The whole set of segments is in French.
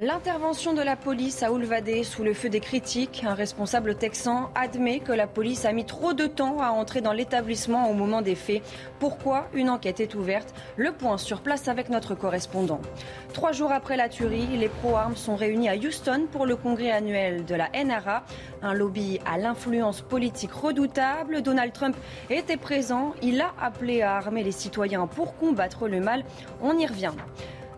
L'intervention de la police a Oulvadé sous le feu des critiques. Un responsable texan admet que la police a mis trop de temps à entrer dans l'établissement au moment des faits. Pourquoi? Une enquête est ouverte. Le point sur place avec notre correspondant. Trois jours après la tuerie, les pro-armes sont réunis à Houston pour le congrès annuel de la NRA. Un lobby à l'influence politique redoutable. Donald Trump était présent. Il a appelé à armer les citoyens pour combattre le mal. On y revient.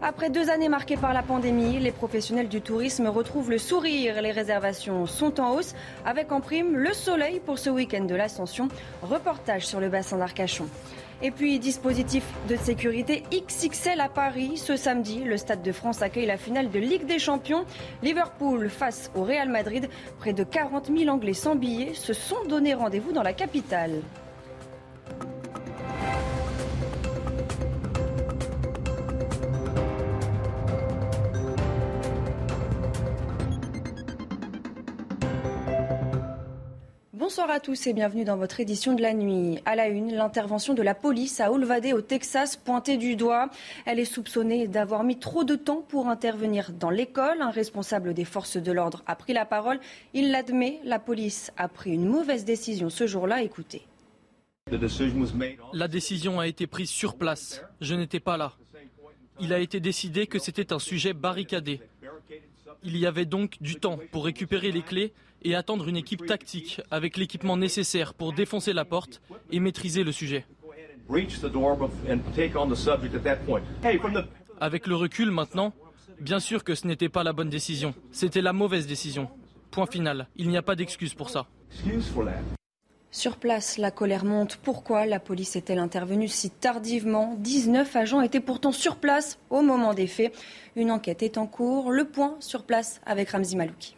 Après deux années marquées par la pandémie, les professionnels du tourisme retrouvent le sourire. Les réservations sont en hausse, avec en prime le soleil pour ce week-end de l'Ascension. Reportage sur le bassin d'Arcachon. Et puis, dispositif de sécurité XXL à Paris. Ce samedi, le Stade de France accueille la finale de Ligue des Champions. Liverpool face au Real Madrid. Près de 40 000 Anglais sans billets se sont donné rendez-vous dans la capitale. Bonsoir à tous et bienvenue dans votre édition de la nuit. À la une, l'intervention de la police à Olvade au Texas pointée du doigt. Elle est soupçonnée d'avoir mis trop de temps pour intervenir dans l'école. Un responsable des forces de l'ordre a pris la parole. Il l'admet, la police a pris une mauvaise décision ce jour-là. Écoutez. La décision a été prise sur place. Je n'étais pas là. Il a été décidé que c'était un sujet barricadé. Il y avait donc du temps pour récupérer les clés et attendre une équipe tactique avec l'équipement nécessaire pour défoncer la porte et maîtriser le sujet. Avec le recul maintenant, bien sûr que ce n'était pas la bonne décision. C'était la mauvaise décision. Point final. Il n'y a pas d'excuse pour ça. Sur place, la colère monte. Pourquoi la police est-elle intervenue si tardivement? 19 agents étaient pourtant sur place au moment des faits. Une enquête est en cours. Le point sur place avec Ramzi Malouki.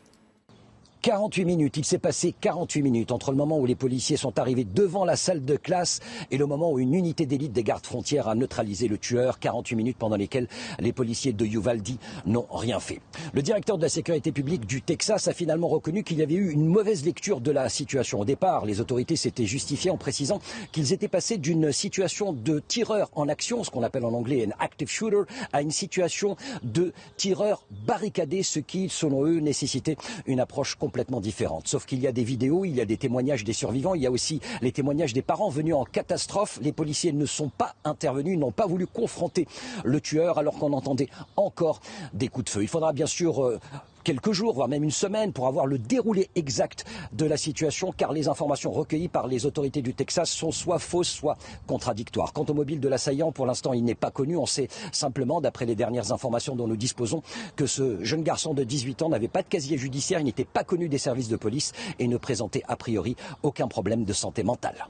48 minutes, il s'est passé 48 minutes entre le moment où les policiers sont arrivés devant la salle de classe et le moment où une unité d'élite des gardes frontières a neutralisé le tueur. 48 minutes pendant lesquelles les policiers de Uvalde n'ont rien fait. Le directeur de la sécurité publique du Texas a finalement reconnu qu'il y avait eu une mauvaise lecture de la situation. Au départ, les autorités s'étaient justifiées en précisant qu'ils étaient passés d'une situation de tireur en action, ce qu'on appelle en anglais un active shooter, à une situation de tireur barricadé, ce qui, selon eux, nécessitait une approche complètement différente. Sauf qu'il y a des vidéos, il y a des témoignages des survivants, il y a aussi les témoignages des parents venus en catastrophe. Les policiers ne sont pas intervenus, n'ont pas voulu confronter le tueur alors qu'on entendait encore des coups de feu. Il faudra bien sûr euh, quelques jours, voire même une semaine, pour avoir le déroulé exact de la situation, car les informations recueillies par les autorités du Texas sont soit fausses, soit contradictoires. Quant au mobile de l'assaillant, pour l'instant, il n'est pas connu. On sait simplement, d'après les dernières informations dont nous disposons, que ce jeune garçon de 18 ans n'avait pas de casier judiciaire, il n'était pas connu des services de police et ne présentait a priori aucun problème de santé mentale.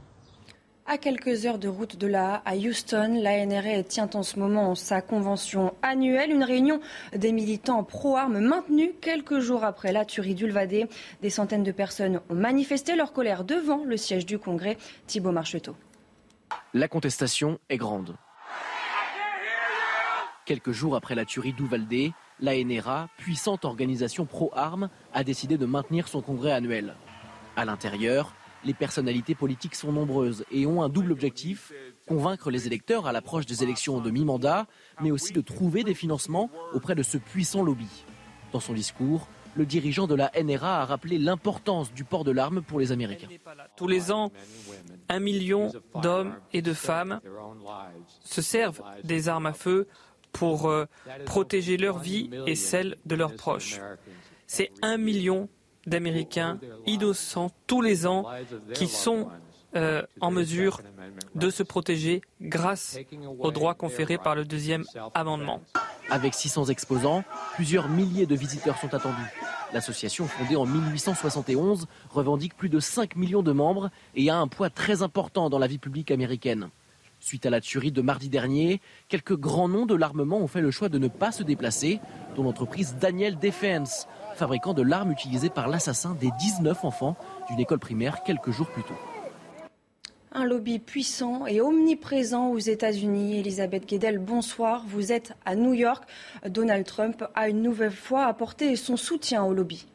À quelques heures de route de là, à Houston, la NRA tient en ce moment sa convention annuelle, une réunion des militants pro-armes maintenue quelques jours après la tuerie d'Ulvadé. Des centaines de personnes ont manifesté leur colère devant le siège du Congrès. Thibault Marcheteau. La contestation est grande. Quelques jours après la tuerie d'Uvalde, la NRA, puissante organisation pro-armes, a décidé de maintenir son congrès annuel. À l'intérieur, les personnalités politiques sont nombreuses et ont un double objectif, convaincre les électeurs à l'approche des élections de mi-mandat, mais aussi de trouver des financements auprès de ce puissant lobby. Dans son discours, le dirigeant de la NRA a rappelé l'importance du port de l'arme pour les Américains. Tous les ans, un million d'hommes et de femmes se servent des armes à feu pour euh, protéger leur vie et celle de leurs proches. C'est un million d'Américains innocents tous les ans qui sont euh, en mesure de se protéger grâce aux droits conférés par le deuxième amendement. Avec 600 exposants, plusieurs milliers de visiteurs sont attendus. L'association, fondée en 1871, revendique plus de 5 millions de membres et a un poids très important dans la vie publique américaine. Suite à la tuerie de mardi dernier, quelques grands noms de l'armement ont fait le choix de ne pas se déplacer, dont l'entreprise Daniel Defense, fabricant de l'arme utilisée par l'assassin des 19 enfants d'une école primaire quelques jours plus tôt. Un lobby puissant et omniprésent aux États-Unis. Elisabeth Guedel, bonsoir. Vous êtes à New York. Donald Trump a une nouvelle fois apporté son soutien au lobby.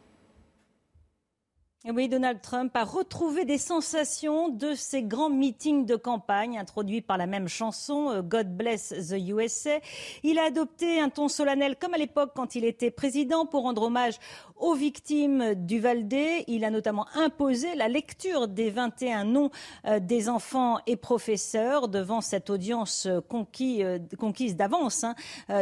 Oui, Donald Trump a retrouvé des sensations de ses grands meetings de campagne introduits par la même chanson, euh, God Bless the USA. Il a adopté un ton solennel comme à l'époque quand il était président pour rendre hommage aux victimes du Valdé. Il a notamment imposé la lecture des 21 noms euh, des enfants et professeurs devant cette audience euh, conquise d'avance. Hein.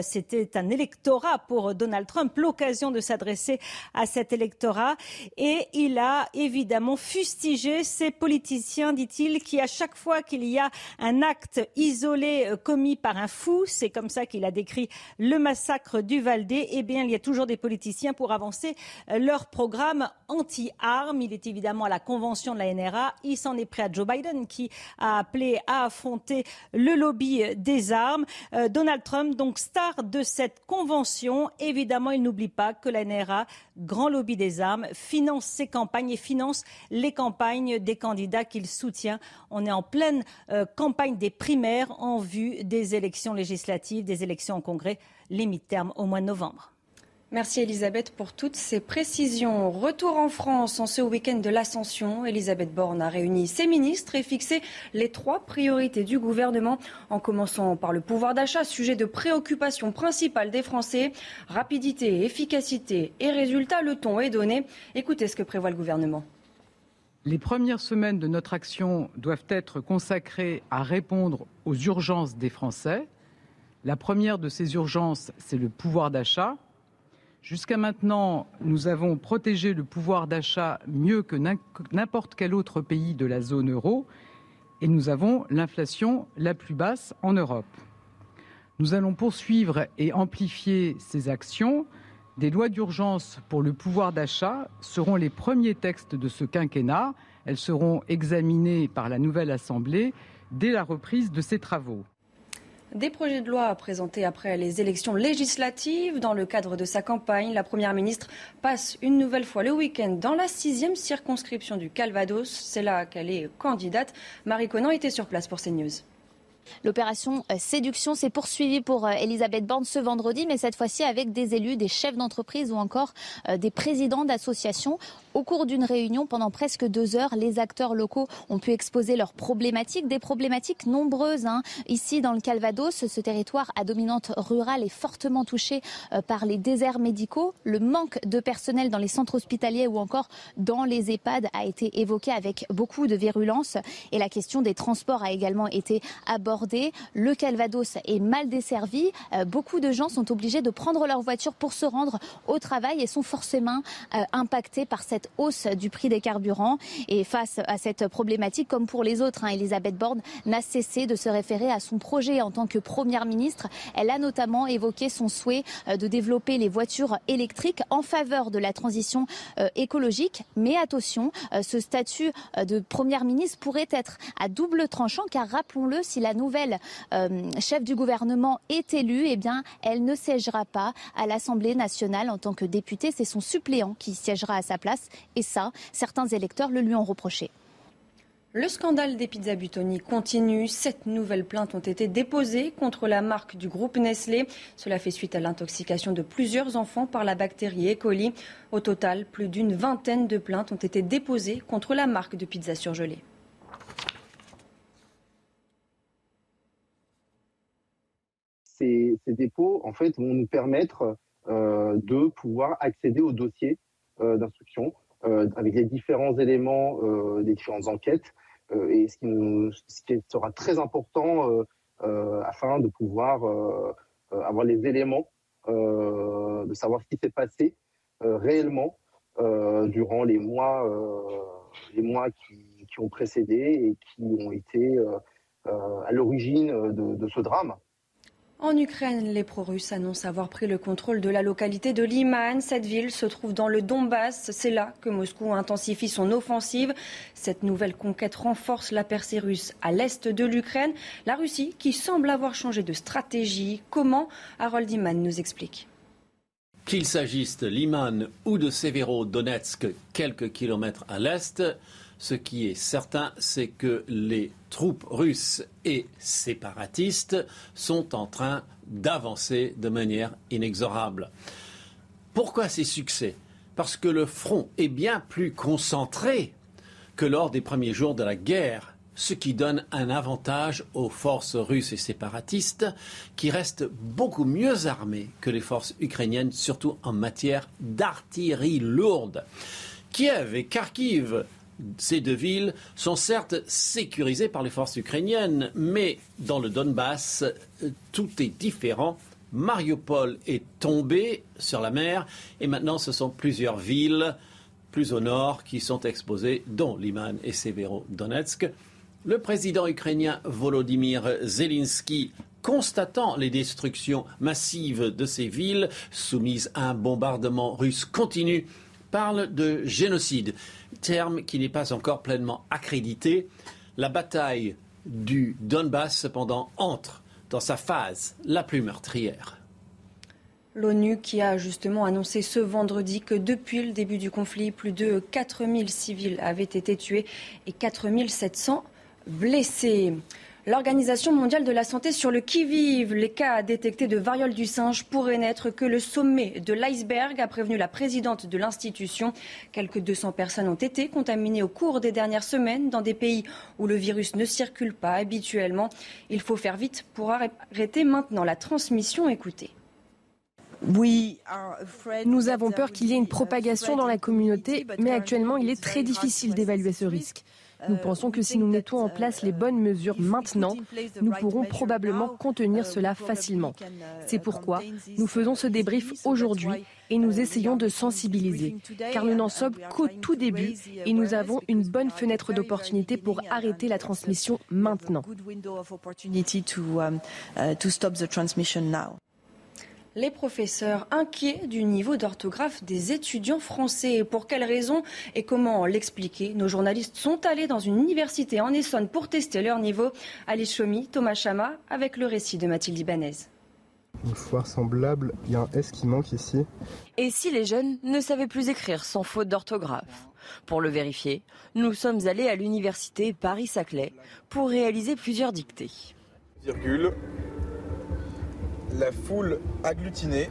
C'était un électorat pour Donald Trump, l'occasion de s'adresser à cet électorat. Et il a évidemment fustigé ces politiciens, dit-il, qui à chaque fois qu'il y a un acte isolé euh, commis par un fou, c'est comme ça qu'il a décrit le massacre du Valdé, eh bien il y a toujours des politiciens pour avancer euh, leur programme anti-armes. Il est évidemment à la convention de la NRA. Il s'en est pris à Joe Biden qui a appelé à affronter le lobby des armes. Euh, Donald Trump, donc star de cette convention, évidemment, il n'oublie pas que la NRA, grand lobby des armes, finance ses campagnes et finance les campagnes des candidats qu'il soutient. On est en pleine euh, campagne des primaires en vue des élections législatives, des élections au Congrès, les mi-termes au mois de novembre. Merci Elisabeth pour toutes ces précisions. Retour en France en ce week-end de l'Ascension. Elisabeth Borne a réuni ses ministres et fixé les trois priorités du gouvernement, en commençant par le pouvoir d'achat, sujet de préoccupation principale des Français. Rapidité, efficacité et résultat, le ton est donné. Écoutez ce que prévoit le gouvernement. Les premières semaines de notre action doivent être consacrées à répondre aux urgences des Français. La première de ces urgences, c'est le pouvoir d'achat. Jusqu'à maintenant, nous avons protégé le pouvoir d'achat mieux que n'importe quel autre pays de la zone euro et nous avons l'inflation la plus basse en Europe. Nous allons poursuivre et amplifier ces actions. Des lois d'urgence pour le pouvoir d'achat seront les premiers textes de ce quinquennat. Elles seront examinées par la nouvelle Assemblée dès la reprise de ces travaux. Des projets de loi présentés après les élections législatives. Dans le cadre de sa campagne, la Première ministre passe une nouvelle fois le week-end dans la sixième circonscription du Calvados. C'est là qu'elle est candidate. Marie Conan était sur place pour CNews. L'opération euh, séduction s'est poursuivie pour euh, Elisabeth Borne ce vendredi, mais cette fois-ci avec des élus, des chefs d'entreprise ou encore euh, des présidents d'associations. Au cours d'une réunion pendant presque deux heures, les acteurs locaux ont pu exposer leurs problématiques, des problématiques nombreuses. Hein. Ici, dans le Calvados, ce territoire à dominante rurale est fortement touché par les déserts médicaux. Le manque de personnel dans les centres hospitaliers ou encore dans les EHPAD a été évoqué avec beaucoup de virulence. Et la question des transports a également été abordée le Calvados est mal desservi. Euh, beaucoup de gens sont obligés de prendre leur voiture pour se rendre au travail et sont forcément euh, impactés par cette hausse du prix des carburants. Et face à cette problématique, comme pour les autres, hein, Elisabeth Borne n'a cessé de se référer à son projet en tant que première ministre. Elle a notamment évoqué son souhait euh, de développer les voitures électriques en faveur de la transition écologique. Mais attention, ce statut de première ministre pourrait être à double tranchant car rappelons-le, si la nouvelle euh, chef du gouvernement est élue, eh elle ne siégera pas à l'Assemblée nationale en tant que députée. C'est son suppléant qui siégera à sa place. Et ça, certains électeurs le lui ont reproché. Le scandale des pizzas Butoni continue. Sept nouvelles plaintes ont été déposées contre la marque du groupe Nestlé. Cela fait suite à l'intoxication de plusieurs enfants par la bactérie E. coli. Au total, plus d'une vingtaine de plaintes ont été déposées contre la marque de pizza surgelée. Ces, dépôts en fait vont nous permettre euh, de pouvoir accéder au dossier euh, d'instruction euh, avec les différents éléments des différentes enquêtes et ce qui, sera très important afin de pouvoir avoir les éléments de savoir ce qui s'est passé réellement durant les mois les mois qui, ont précédé et qui ont été à l'origine de, ce drame. En Ukraine, les pro-russes annoncent avoir pris le contrôle de la localité de Liman. Cette ville se trouve dans le Donbass. C'est là que Moscou intensifie son offensive. Cette nouvelle conquête renforce la percée russe à l'est de l'Ukraine. La Russie qui semble avoir changé de stratégie. Comment Harold Iman nous explique. Qu'il s'agisse de Liman ou de Severodonetsk, quelques kilomètres à l'est, ce qui est certain, c'est que les troupes russes et séparatistes sont en train d'avancer de manière inexorable. Pourquoi ces succès? Parce que le front est bien plus concentré que lors des premiers jours de la guerre, ce qui donne un avantage aux forces russes et séparatistes qui restent beaucoup mieux armées que les forces ukrainiennes, surtout en matière d'artillerie lourde. Kiev et Kharkiv ces deux villes sont certes sécurisées par les forces ukrainiennes, mais dans le Donbass, tout est différent. Mariupol est tombé sur la mer et maintenant ce sont plusieurs villes plus au nord qui sont exposées, dont Liman et Severodonetsk. Le président ukrainien Volodymyr Zelensky constatant les destructions massives de ces villes soumises à un bombardement russe continu, parle de génocide terme qui n'est pas encore pleinement accrédité. La bataille du Donbass, cependant, entre dans sa phase la plus meurtrière. L'ONU qui a justement annoncé ce vendredi que depuis le début du conflit, plus de 4000 civils avaient été tués et 4700 blessés. L'Organisation mondiale de la santé sur le qui-vive, les cas détectés de variole du singe pourraient n'être que le sommet de l'iceberg, a prévenu la présidente de l'institution. Quelques 200 personnes ont été contaminées au cours des dernières semaines dans des pays où le virus ne circule pas habituellement. Il faut faire vite pour arrêter maintenant la transmission. Écoutez. Nous avons peur qu'il y ait une propagation dans la communauté, mais actuellement, il est très difficile d'évaluer ce risque. Nous pensons que si nous mettons en place les bonnes mesures maintenant, nous pourrons probablement contenir cela facilement. C'est pourquoi nous faisons ce débrief aujourd'hui et nous essayons de sensibiliser, car nous n'en sommes qu'au tout début et nous avons une bonne fenêtre d'opportunité pour arrêter la transmission maintenant. Les professeurs inquiets du niveau d'orthographe des étudiants français. Pour quelles raisons et comment l'expliquer? Nos journalistes sont allés dans une université en Essonne pour tester leur niveau. Alice Chomi, Thomas Chama, avec le récit de Mathilde Ibanez. Une fois semblable, il y a un S qui manque ici. Et si les jeunes ne savaient plus écrire sans faute d'orthographe? Pour le vérifier, nous sommes allés à l'université Paris-Saclay pour réaliser plusieurs dictées. Virgule, la foule agglutinée.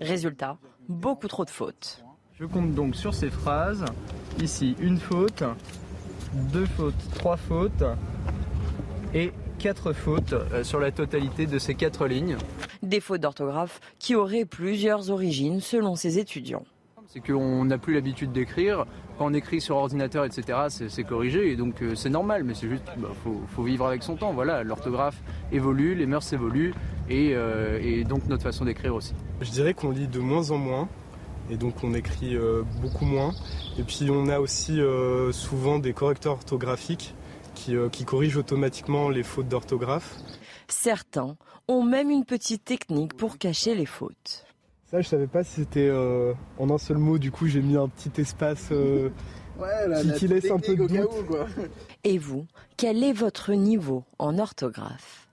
Résultat, beaucoup trop de fautes. Je compte donc sur ces phrases. Ici, une faute, deux fautes, trois fautes et quatre fautes euh, sur la totalité de ces quatre lignes. Des fautes d'orthographe qui auraient plusieurs origines selon ces étudiants. C'est qu'on n'a plus l'habitude d'écrire. Quand on écrit sur ordinateur, etc., c'est corrigé et donc euh, c'est normal, mais c'est juste, il bah, faut, vivre avec son temps. Voilà, l'orthographe évolue, les mœurs évoluent euh, et, donc notre façon d'écrire aussi. Je dirais qu'on lit de moins en moins et donc on écrit euh, beaucoup moins. Et puis on a aussi souvent des correcteurs orthographiques qui, qui corrigent automatiquement les fautes d'orthographe. Certains ont même une petite technique pour cacher les fautes. Ça, je savais pas si c'était euh, en un seul mot. Du coup, j'ai mis un petit espace euh, qui, laisse un peu de doute. Et vous, quel est votre niveau en orthographe?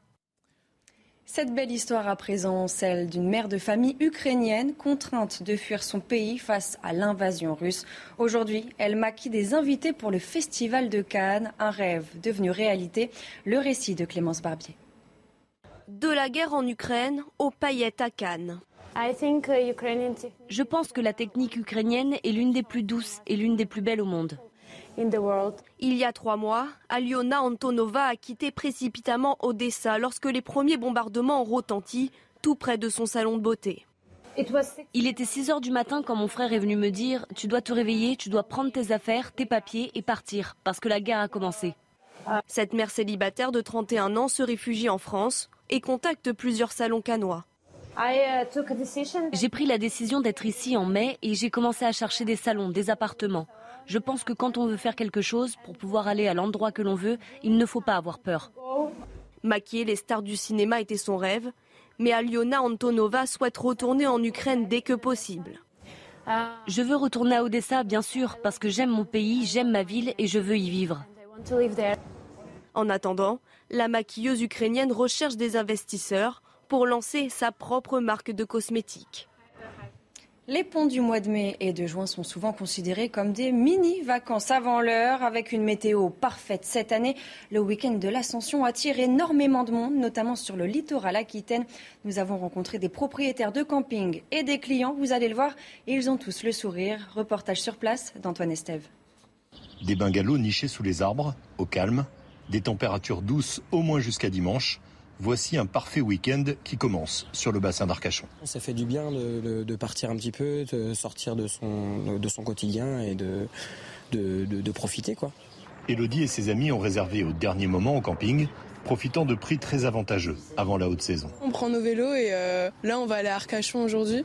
Cette belle histoire à présent, celle d'une mère de famille ukrainienne contrainte de fuir son pays face à l'invasion russe. Aujourd'hui, elle maquille des invités pour le Festival de Cannes, un rêve devenu réalité. Le récit de Clémence Barbier. De la guerre en Ukraine aux paillettes à Cannes. Je pense que la technique ukrainienne est l'une des plus douces et l'une des plus belles au monde. Il y a trois mois, Aliona Antonova a quitté précipitamment Odessa lorsque les premiers bombardements ont retenti tout près de son salon de beauté. Il était 6 heures du matin quand mon frère est venu me dire Tu dois te réveiller, tu dois prendre tes affaires, tes papiers et partir, parce que la guerre a commencé. Cette mère célibataire de 31 ans se réfugie en France et contacte plusieurs salons canois. Uh, j'ai pris la décision d'être ici en mai et j'ai commencé à chercher des salons, des appartements. Je pense que quand on veut faire quelque chose, pour pouvoir aller à l'endroit que l'on veut, il ne faut pas avoir peur. Maquiller les stars du cinéma était son rêve, Mais Aliona Antonova souhaite retourner en Ukraine dès que possible. Je veux retourner à Odessa, bien sûr, parce que j'aime mon pays, j'aime ma ville et je veux y vivre. En attendant, la maquilleuse ukrainienne recherche des investisseurs pour lancer sa propre marque de cosmétiques. Les ponts du mois de mai et de juin sont souvent considérés comme des mini-vacances avant l'heure. Avec une météo parfaite cette année, le week-end de l'Ascension attire énormément de monde, notamment sur le littoral aquitaine. Nous avons rencontré des propriétaires de camping et des clients. Vous allez le voir, ils ont tous le sourire. Reportage sur place d'Antoine Estève. Des bungalows nichés sous les arbres, au calme, des températures douces au moins jusqu'à dimanche. Voici un parfait week-end qui commence sur le bassin d'Arcachon. Ça fait du bien de, partir un petit peu, de sortir de son, de son quotidien et de, de, profiter. quoi. Elodie et ses amis ont réservé au dernier moment au camping, profitant de prix très avantageux avant la haute saison. On prend nos vélos et euh, là on va aller à Arcachon aujourd'hui.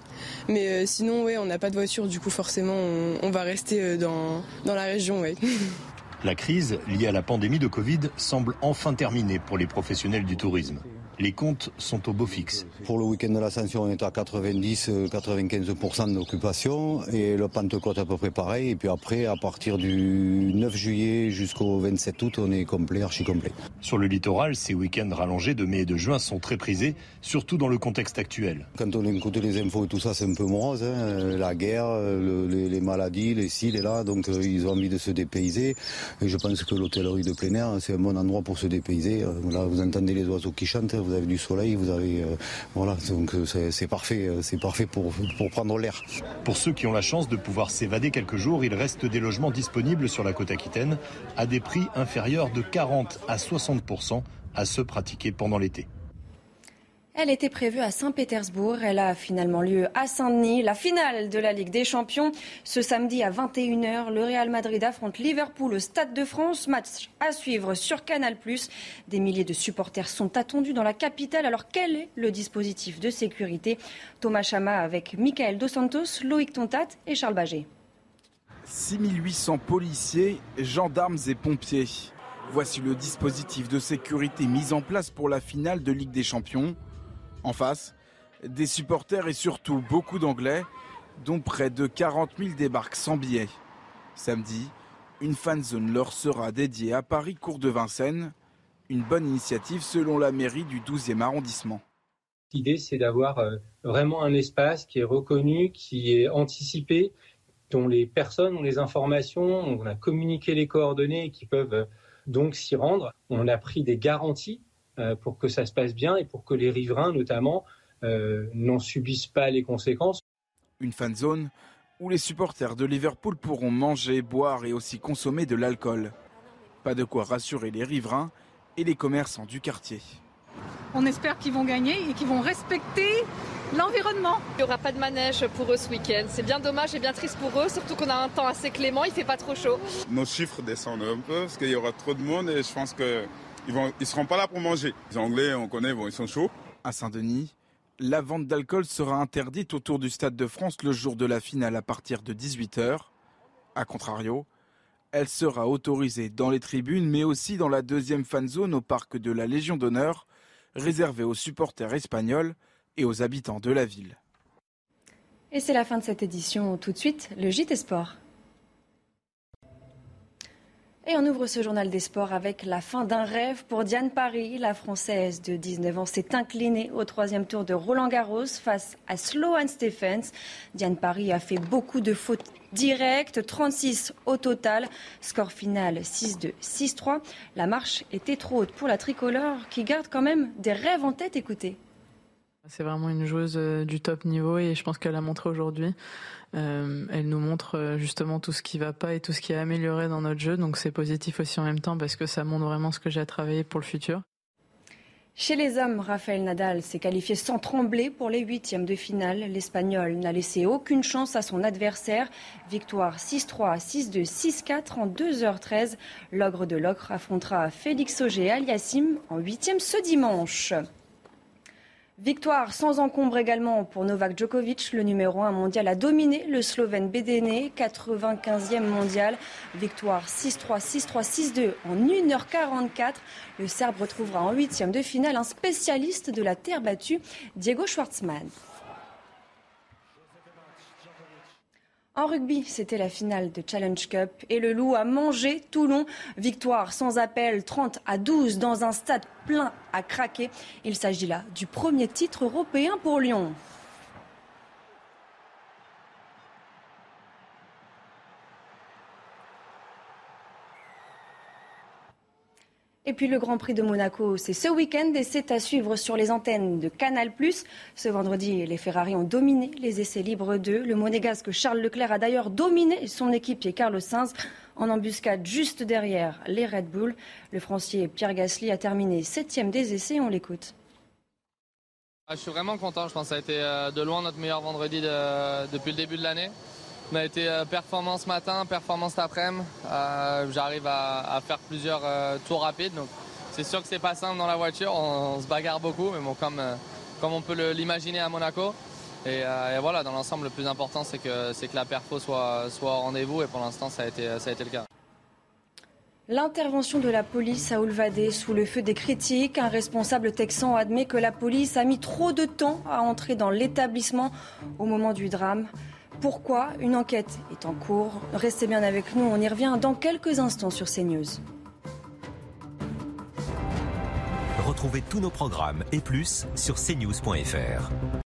Mais euh, sinon, ouais, on n'a pas de voiture, du coup forcément on, va rester euh, dans, dans la région. Ouais. La crise liée à la pandémie de Covid semble enfin terminée pour les professionnels du tourisme les comptes sont au beau fixe. Pour le week-end de l'Ascension, on est à 90-95% d'occupation et le Pentecôte à peu près pareil. Et puis après, à partir du 9 juillet jusqu'au 27 août, on est complet, archi complet. Sur le littoral, ces week-ends rallongés de mai et de juin sont très prisés, surtout dans le contexte actuel. Quand on écoute les infos et tout ça, c'est un peu morose. Hein. La guerre, les, maladies, les ci, les là. Donc euh, ils ont envie de se dépayser. Et je pense que l'hôtellerie de plein air, c'est un bon endroit pour se dépayser. Euh, là, vous entendez les oiseaux qui chantent vous avez du soleil, vous avez euh, voilà, donc euh, c'est parfait, euh, c'est parfait pour, pour prendre l'air. Pour ceux qui ont la chance de pouvoir s'évader quelques jours, il reste des logements disponibles sur la côte aquitaine à des prix inférieurs de 40 à 60% à ceux pratiqués pendant l'été. Elle était prévue à Saint-Pétersbourg. Elle a finalement lieu à Saint-Denis. La finale de la Ligue des Champions. Ce samedi à 21h, le Real Madrid affronte Liverpool au Stade de France. Match à suivre sur Canal+. Des milliers de supporters sont attendus dans la capitale. Alors quel est le dispositif de sécurité? Thomas Chama avec Michael Dos Santos, Loïc Tontat et Charles Baget. 6800 policiers, gendarmes et pompiers. Voici le dispositif de sécurité mis en place pour la finale de Ligue des Champions. En face, des supporters et surtout beaucoup d'Anglais, dont près de 40 000 débarquent sans billets. Samedi, une fan zone leur sera dédiée à Paris, cours de Vincennes. Une bonne initiative selon la mairie du 12e arrondissement. L'idée, c'est d'avoir euh, vraiment un espace qui est reconnu, qui est anticipé, dont les personnes ont les informations, on a communiqué les coordonnées et qui peuvent euh, donc s'y rendre. On a pris des garanties pour que ça se passe bien et pour que les riverains, notamment, euh, n'en subissent pas les conséquences. Une fan zone où les supporters de Liverpool pourront manger, boire et aussi consommer de l'alcool. Pas de quoi rassurer les riverains et les commerçants du quartier. On espère qu'ils vont gagner et qu'ils vont respecter l'environnement. Il n'y aura pas de manège pour eux ce week-end. C'est bien dommage et bien triste pour eux, surtout qu'on a un temps assez clément, il fait pas trop chaud. Nos chiffres descendent un peu parce qu'il y aura trop de monde et je pense que ils ne ils seront pas là pour manger. Les Anglais, on connaît, bon, ils sont chauds. À Saint-Denis, la vente d'alcool sera interdite autour du Stade de France le jour de la finale à partir de 18h. A contrario, elle sera autorisée dans les tribunes, mais aussi dans la deuxième fan zone au parc de la Légion d'honneur, réservée aux supporters espagnols et aux habitants de la ville. Et c'est la fin de cette édition. Tout de suite, le JT Sport. Et on ouvre ce journal des sports avec la fin d'un rêve pour Diane Paris. La Française de 19 ans s'est inclinée au troisième tour de Roland Garros face à Sloane Stephens. Diane Paris a fait beaucoup de fautes directes, 36 au total. Score final 6-2, 6-3. La marche était trop haute pour la tricolore qui garde quand même des rêves en tête. Écoutez. C'est vraiment une joueuse euh, du top niveau et je pense qu'elle a montré aujourd'hui. Euh, elle nous montre euh, justement tout ce qui va pas et tout ce qui est amélioré dans notre jeu. Donc c'est positif aussi en même temps parce que ça montre vraiment ce que j'ai à travailler pour le futur. Chez les hommes, Rafael Nadal s'est qualifié sans trembler pour les huitièmes de finale. L'Espagnol n'a laissé aucune chance à son adversaire. Victoire 6-3, 6-2, 6-4 en 2h13. L'ogre de l'ocre affrontera Félix Auger aliassime en huitième ce dimanche. Victoire sans encombre également pour Novak Djokovic. Le numéro 1 mondial a dominé le Slovène Bedene, 95e mondial. Victoire 6-3, 6-3, 6-2 en 1h44. Le Serbe retrouvera en huitième de finale un spécialiste de la terre battue, Diego Schwartzmann. En rugby, c'était la finale de Challenge Cup et le Loup a mangé Toulon. Victoire sans appel 30 à 12 dans un stade plein à craquer. Il s'agit là du premier titre européen pour Lyon. Et puis le Grand Prix de Monaco, c'est ce week-end et c'est à suivre sur les antennes de Canal+. Ce vendredi, les Ferrari ont dominé les essais libres 2. Le monégasque Charles Leclerc a d'ailleurs dominé son équipier Carlos Sainz en embuscade juste derrière les Red Bull. Le Francier Pierre Gasly a terminé septième des essais. On l'écoute. Ah, je suis vraiment content. Je pense que ça a été euh, de loin notre meilleur vendredi depuis le début de l'année. On a été euh, performance matin, performance après-midi. Euh, j'arrive à, faire plusieurs euh, tours rapides. C'est sûr que c'est pas simple dans la voiture. On, se bagarre beaucoup, mais bon, comme, comme on peut l'imaginer à Monaco. Et, voilà, dans l'ensemble, le plus important, c'est que, que la perfo soit, au rendez-vous. Et pour l'instant, ça, a été, ça a été le cas. L'intervention de la police a Oulvadé sous le feu des critiques. Un responsable texan admet que la police a mis trop de temps à entrer dans l'établissement au moment du drame. Pourquoi Une enquête est en cours. Restez bien avec nous, on y revient dans quelques instants sur CNews. Retrouvez tous nos programmes et plus sur cnews.fr.